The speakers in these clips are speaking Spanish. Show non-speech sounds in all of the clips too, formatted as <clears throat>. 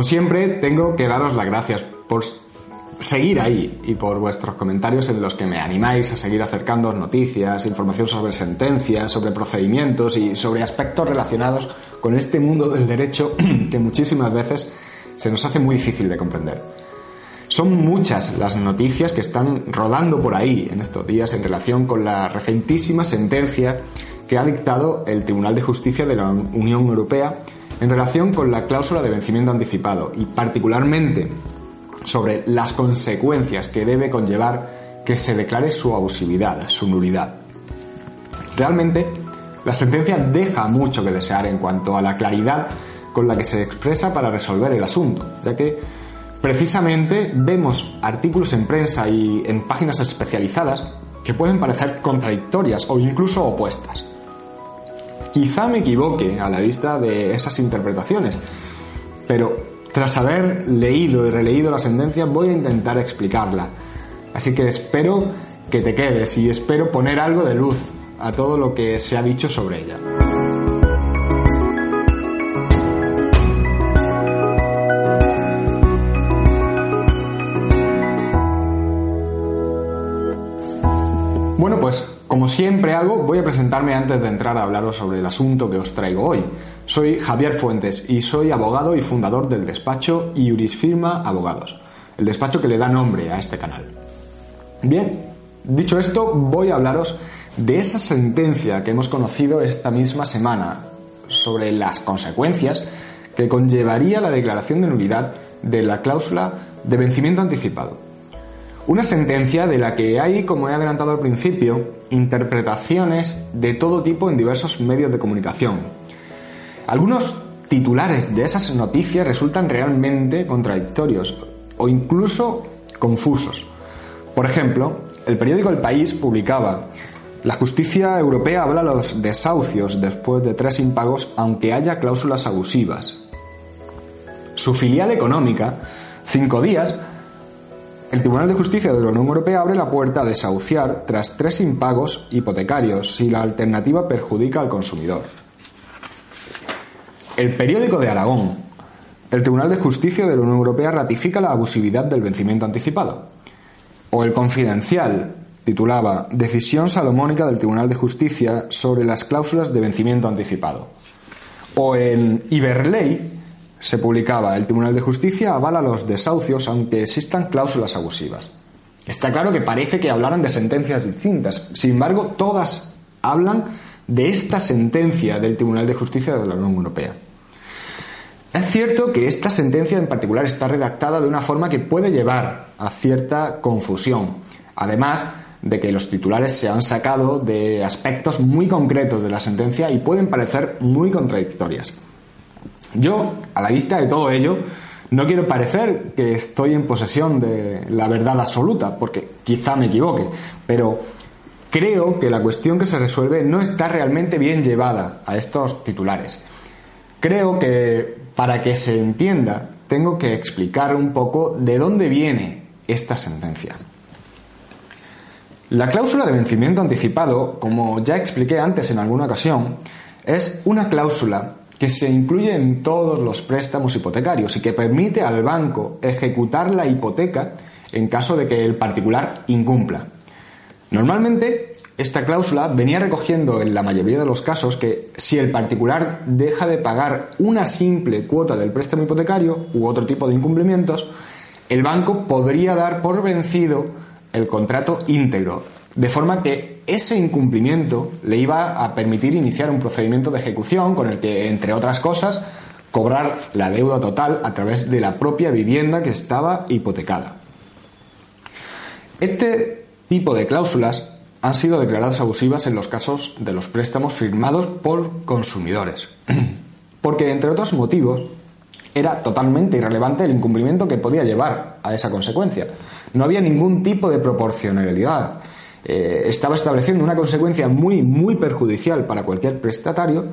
Como siempre, tengo que daros las gracias por seguir ahí y por vuestros comentarios en los que me animáis a seguir acercando noticias, información sobre sentencias, sobre procedimientos y sobre aspectos relacionados con este mundo del derecho <clears throat> que muchísimas veces se nos hace muy difícil de comprender. Son muchas las noticias que están rodando por ahí en estos días en relación con la recentísima sentencia que ha dictado el Tribunal de Justicia de la Unión Europea en relación con la cláusula de vencimiento anticipado y particularmente sobre las consecuencias que debe conllevar que se declare su abusividad, su nulidad. Realmente, la sentencia deja mucho que desear en cuanto a la claridad con la que se expresa para resolver el asunto, ya que precisamente vemos artículos en prensa y en páginas especializadas que pueden parecer contradictorias o incluso opuestas. Quizá me equivoque a la vista de esas interpretaciones, pero tras haber leído y releído la sentencia voy a intentar explicarla. Así que espero que te quedes y espero poner algo de luz a todo lo que se ha dicho sobre ella. Bueno, pues como siempre hago, voy a presentarme antes de entrar a hablaros sobre el asunto que os traigo hoy. Soy Javier Fuentes y soy abogado y fundador del despacho Iurisfirma Abogados, el despacho que le da nombre a este canal. Bien, dicho esto, voy a hablaros de esa sentencia que hemos conocido esta misma semana sobre las consecuencias que conllevaría la declaración de nulidad de la cláusula de vencimiento anticipado. Una sentencia de la que hay, como he adelantado al principio, interpretaciones de todo tipo en diversos medios de comunicación, algunos titulares de esas noticias resultan realmente contradictorios o incluso confusos. Por ejemplo, el periódico El País publicaba la justicia europea habla los desahucios después de tres impagos aunque haya cláusulas abusivas. Su filial económica, Cinco Días, el Tribunal de Justicia de la Unión Europea abre la puerta a desahuciar tras tres impagos hipotecarios si la alternativa perjudica al consumidor. El periódico de Aragón. El Tribunal de Justicia de la Unión Europea ratifica la abusividad del vencimiento anticipado. O el Confidencial titulaba Decisión salomónica del Tribunal de Justicia sobre las cláusulas de vencimiento anticipado. O en Iberley se publicaba El Tribunal de Justicia avala los desahucios aunque existan cláusulas abusivas. Está claro que parece que hablaran de sentencias distintas, sin embargo todas hablan de esta sentencia del Tribunal de Justicia de la Unión Europea. Es cierto que esta sentencia en particular está redactada de una forma que puede llevar a cierta confusión, además de que los titulares se han sacado de aspectos muy concretos de la sentencia y pueden parecer muy contradictorias. Yo, a la vista de todo ello, no quiero parecer que estoy en posesión de la verdad absoluta, porque quizá me equivoque, pero creo que la cuestión que se resuelve no está realmente bien llevada a estos titulares. Creo que para que se entienda tengo que explicar un poco de dónde viene esta sentencia. La cláusula de vencimiento anticipado, como ya expliqué antes en alguna ocasión, es una cláusula que se incluye en todos los préstamos hipotecarios y que permite al banco ejecutar la hipoteca en caso de que el particular incumpla. Normalmente esta cláusula venía recogiendo en la mayoría de los casos que si el particular deja de pagar una simple cuota del préstamo hipotecario u otro tipo de incumplimientos, el banco podría dar por vencido el contrato íntegro, de forma que ese incumplimiento le iba a permitir iniciar un procedimiento de ejecución con el que, entre otras cosas, cobrar la deuda total a través de la propia vivienda que estaba hipotecada. Este tipo de cláusulas han sido declaradas abusivas en los casos de los préstamos firmados por consumidores. <clears throat> Porque, entre otros motivos, era totalmente irrelevante el incumplimiento que podía llevar a esa consecuencia. No había ningún tipo de proporcionalidad. Eh, estaba estableciendo una consecuencia muy, muy perjudicial para cualquier prestatario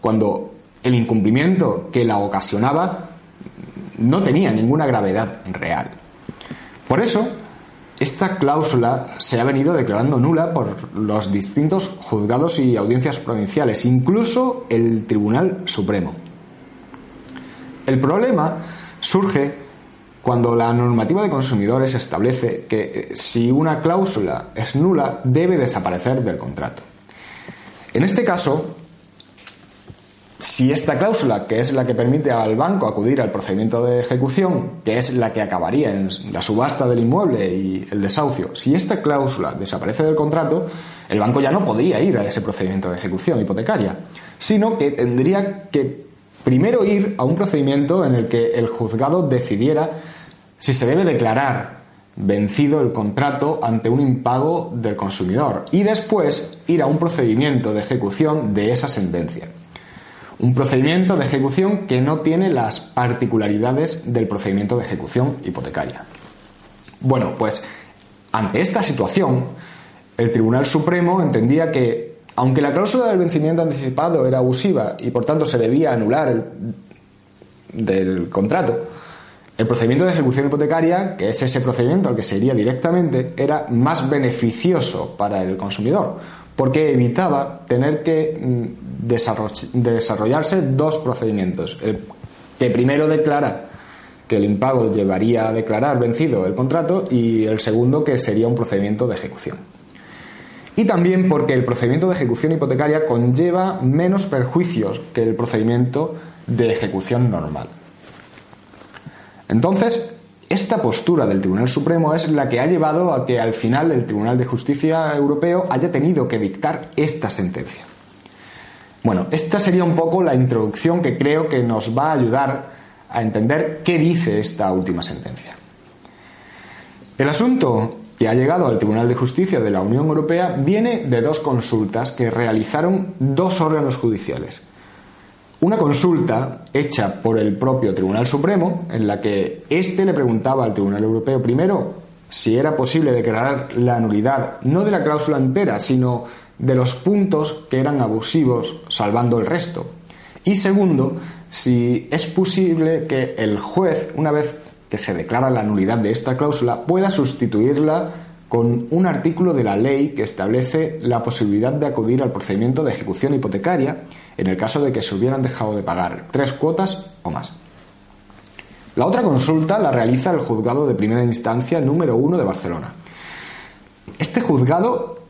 cuando el incumplimiento que la ocasionaba no tenía ninguna gravedad real. Por eso, esta cláusula se ha venido declarando nula por los distintos juzgados y audiencias provinciales, incluso el Tribunal Supremo. El problema surge cuando la normativa de consumidores establece que eh, si una cláusula es nula debe desaparecer del contrato. En este caso, si esta cláusula, que es la que permite al banco acudir al procedimiento de ejecución, que es la que acabaría en la subasta del inmueble y el desahucio, si esta cláusula desaparece del contrato, el banco ya no podría ir a ese procedimiento de ejecución hipotecaria, sino que tendría que primero ir a un procedimiento en el que el juzgado decidiera si se debe declarar vencido el contrato ante un impago del consumidor y después ir a un procedimiento de ejecución de esa sentencia. Un procedimiento de ejecución que no tiene las particularidades del procedimiento de ejecución hipotecaria. Bueno, pues ante esta situación, el Tribunal Supremo entendía que, aunque la cláusula del vencimiento anticipado era abusiva y por tanto se debía anular el, del contrato, el procedimiento de ejecución hipotecaria, que es ese procedimiento al que se iría directamente, era más beneficioso para el consumidor, porque evitaba tener que mm, desarrollarse dos procedimientos. El que primero declara que el impago llevaría a declarar vencido el contrato y el segundo que sería un procedimiento de ejecución. Y también porque el procedimiento de ejecución hipotecaria conlleva menos perjuicios que el procedimiento de ejecución normal. Entonces, esta postura del Tribunal Supremo es la que ha llevado a que al final el Tribunal de Justicia Europeo haya tenido que dictar esta sentencia. Bueno, esta sería un poco la introducción que creo que nos va a ayudar a entender qué dice esta última sentencia. El asunto que ha llegado al Tribunal de Justicia de la Unión Europea viene de dos consultas que realizaron dos órganos judiciales, una consulta hecha por el propio Tribunal Supremo, en la que éste le preguntaba al Tribunal Europeo primero si era posible declarar la nulidad no de la cláusula entera, sino de los puntos que eran abusivos, salvando el resto. Y segundo, si es posible que el juez, una vez que se declara la nulidad de esta cláusula, pueda sustituirla con un artículo de la ley que establece la posibilidad de acudir al procedimiento de ejecución hipotecaria en el caso de que se hubieran dejado de pagar tres cuotas o más. La otra consulta la realiza el juzgado de primera instancia número uno de Barcelona. Este juzgado,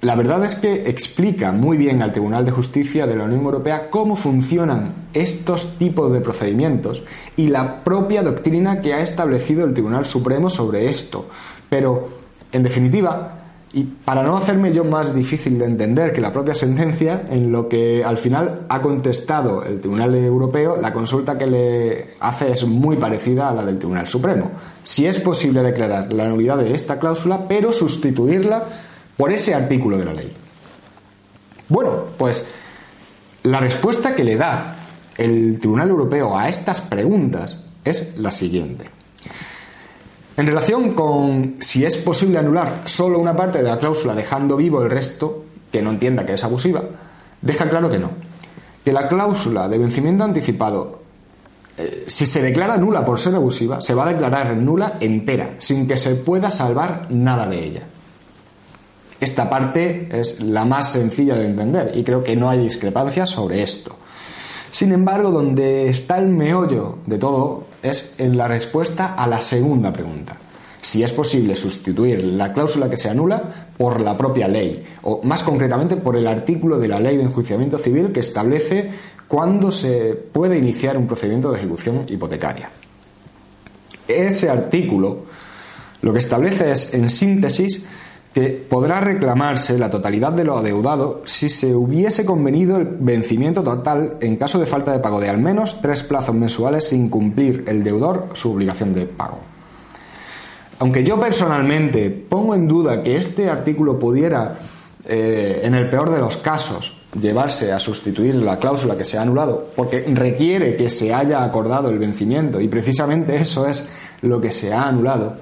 la verdad es que explica muy bien al Tribunal de Justicia de la Unión Europea cómo funcionan estos tipos de procedimientos y la propia doctrina que ha establecido el Tribunal Supremo sobre esto. Pero, en definitiva, y para no hacerme yo más difícil de entender que la propia sentencia, en lo que al final ha contestado el Tribunal Europeo, la consulta que le hace es muy parecida a la del Tribunal Supremo. Si es posible declarar la nulidad de esta cláusula, pero sustituirla por ese artículo de la ley. Bueno, pues la respuesta que le da el Tribunal Europeo a estas preguntas es la siguiente. En relación con si es posible anular solo una parte de la cláusula dejando vivo el resto, que no entienda que es abusiva, deja claro que no. Que la cláusula de vencimiento anticipado, eh, si se declara nula por ser abusiva, se va a declarar nula entera, sin que se pueda salvar nada de ella. Esta parte es la más sencilla de entender y creo que no hay discrepancia sobre esto. Sin embargo, donde está el meollo de todo es en la respuesta a la segunda pregunta. Si es posible sustituir la cláusula que se anula por la propia ley, o más concretamente por el artículo de la ley de enjuiciamiento civil que establece cuándo se puede iniciar un procedimiento de ejecución hipotecaria. Ese artículo lo que establece es, en síntesis, que podrá reclamarse la totalidad de lo adeudado si se hubiese convenido el vencimiento total en caso de falta de pago de al menos tres plazos mensuales sin cumplir el deudor su obligación de pago. Aunque yo personalmente pongo en duda que este artículo pudiera, eh, en el peor de los casos, llevarse a sustituir la cláusula que se ha anulado, porque requiere que se haya acordado el vencimiento y precisamente eso es lo que se ha anulado,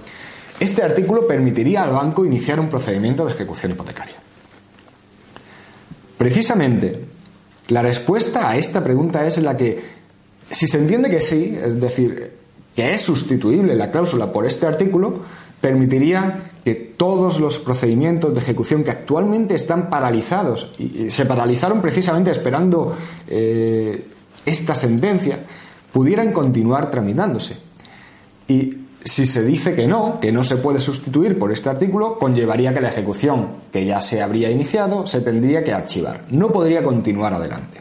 este artículo permitiría al banco iniciar un procedimiento de ejecución hipotecaria. Precisamente, la respuesta a esta pregunta es la que, si se entiende que sí, es decir, que es sustituible la cláusula por este artículo, permitiría que todos los procedimientos de ejecución que actualmente están paralizados y se paralizaron precisamente esperando eh, esta sentencia, pudieran continuar tramitándose. Y si se dice que no, que no se puede sustituir por este artículo, conllevaría que la ejecución que ya se habría iniciado se tendría que archivar. No podría continuar adelante.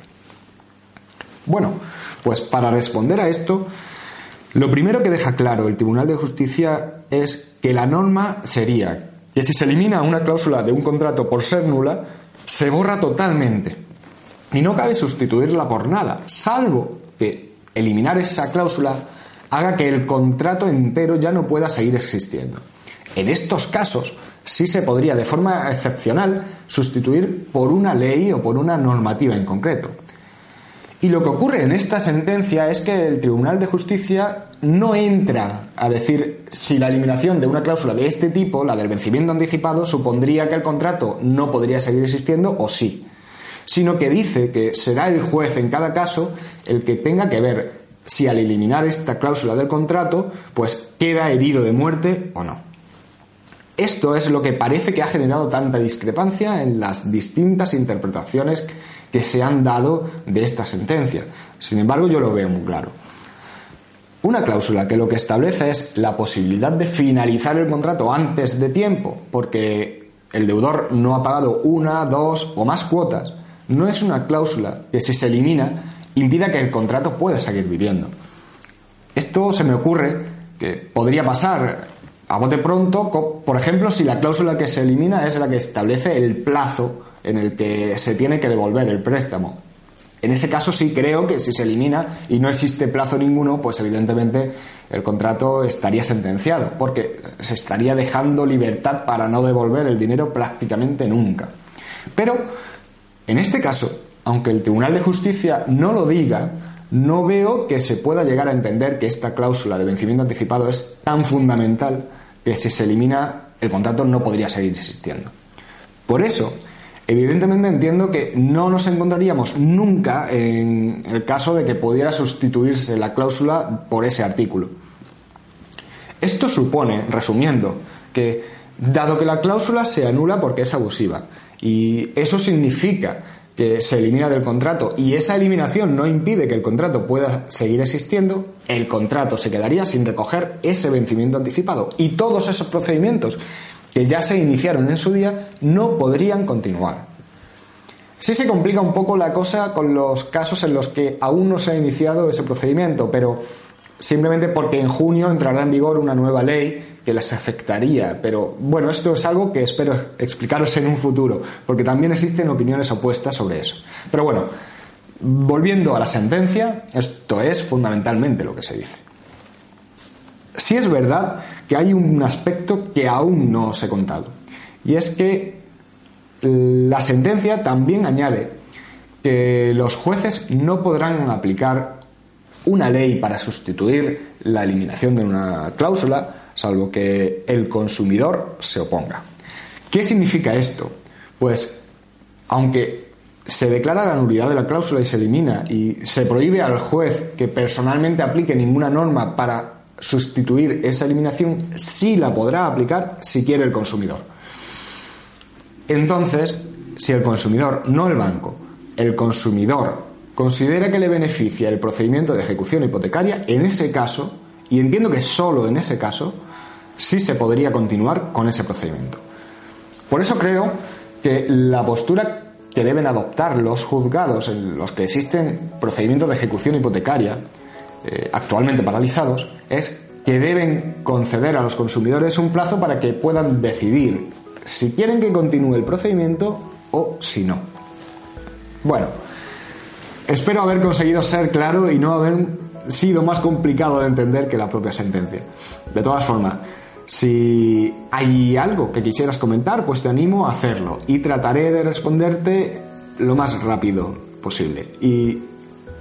Bueno, pues para responder a esto, lo primero que deja claro el Tribunal de Justicia es que la norma sería que si se elimina una cláusula de un contrato por ser nula, se borra totalmente. Y no cabe sustituirla por nada, salvo que eliminar esa cláusula haga que el contrato entero ya no pueda seguir existiendo. En estos casos, sí se podría de forma excepcional sustituir por una ley o por una normativa en concreto. Y lo que ocurre en esta sentencia es que el Tribunal de Justicia no entra a decir si la eliminación de una cláusula de este tipo, la del vencimiento anticipado, supondría que el contrato no podría seguir existiendo o sí, sino que dice que será el juez en cada caso el que tenga que ver si al eliminar esta cláusula del contrato, pues queda herido de muerte o no. Esto es lo que parece que ha generado tanta discrepancia en las distintas interpretaciones que se han dado de esta sentencia. Sin embargo, yo lo veo muy claro. Una cláusula que lo que establece es la posibilidad de finalizar el contrato antes de tiempo, porque el deudor no ha pagado una, dos o más cuotas, no es una cláusula que si se elimina impida que el contrato pueda seguir viviendo. Esto se me ocurre que podría pasar a bote pronto, por ejemplo, si la cláusula que se elimina es la que establece el plazo en el que se tiene que devolver el préstamo. En ese caso sí creo que si se elimina y no existe plazo ninguno, pues evidentemente el contrato estaría sentenciado, porque se estaría dejando libertad para no devolver el dinero prácticamente nunca. Pero en este caso, aunque el Tribunal de Justicia no lo diga, no veo que se pueda llegar a entender que esta cláusula de vencimiento anticipado es tan fundamental que si se elimina el contrato no podría seguir existiendo. Por eso, evidentemente entiendo que no nos encontraríamos nunca en el caso de que pudiera sustituirse la cláusula por ese artículo. Esto supone, resumiendo, que dado que la cláusula se anula porque es abusiva, y eso significa que se elimina del contrato y esa eliminación no impide que el contrato pueda seguir existiendo, el contrato se quedaría sin recoger ese vencimiento anticipado y todos esos procedimientos que ya se iniciaron en su día no podrían continuar. Sí se complica un poco la cosa con los casos en los que aún no se ha iniciado ese procedimiento, pero simplemente porque en junio entrará en vigor una nueva ley que les afectaría. Pero bueno, esto es algo que espero explicaros en un futuro, porque también existen opiniones opuestas sobre eso. Pero bueno, volviendo a la sentencia, esto es fundamentalmente lo que se dice. Sí es verdad que hay un aspecto que aún no os he contado, y es que la sentencia también añade que los jueces no podrán aplicar una ley para sustituir la eliminación de una cláusula salvo que el consumidor se oponga. ¿Qué significa esto? Pues, aunque se declara la nulidad de la cláusula y se elimina y se prohíbe al juez que personalmente aplique ninguna norma para sustituir esa eliminación, sí la podrá aplicar si quiere el consumidor. Entonces, si el consumidor, no el banco, el consumidor considera que le beneficia el procedimiento de ejecución hipotecaria, en ese caso, y entiendo que solo en ese caso, sí se podría continuar con ese procedimiento. Por eso creo que la postura que deben adoptar los juzgados en los que existen procedimientos de ejecución hipotecaria eh, actualmente paralizados es que deben conceder a los consumidores un plazo para que puedan decidir si quieren que continúe el procedimiento o si no. Bueno, espero haber conseguido ser claro y no haber sido más complicado de entender que la propia sentencia. De todas formas, si hay algo que quisieras comentar, pues te animo a hacerlo y trataré de responderte lo más rápido posible. Y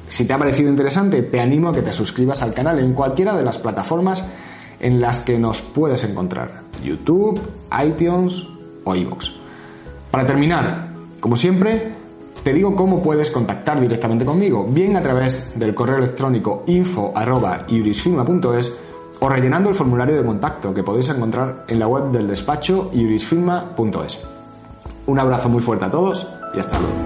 si te ha parecido interesante, te animo a que te suscribas al canal en cualquiera de las plataformas en las que nos puedes encontrar. YouTube, iTunes o iVoox. Para terminar, como siempre, te digo cómo puedes contactar directamente conmigo, bien a través del correo electrónico info.iurisfirma.es o rellenando el formulario de contacto que podéis encontrar en la web del despacho iurisfirma.es. Un abrazo muy fuerte a todos y hasta luego.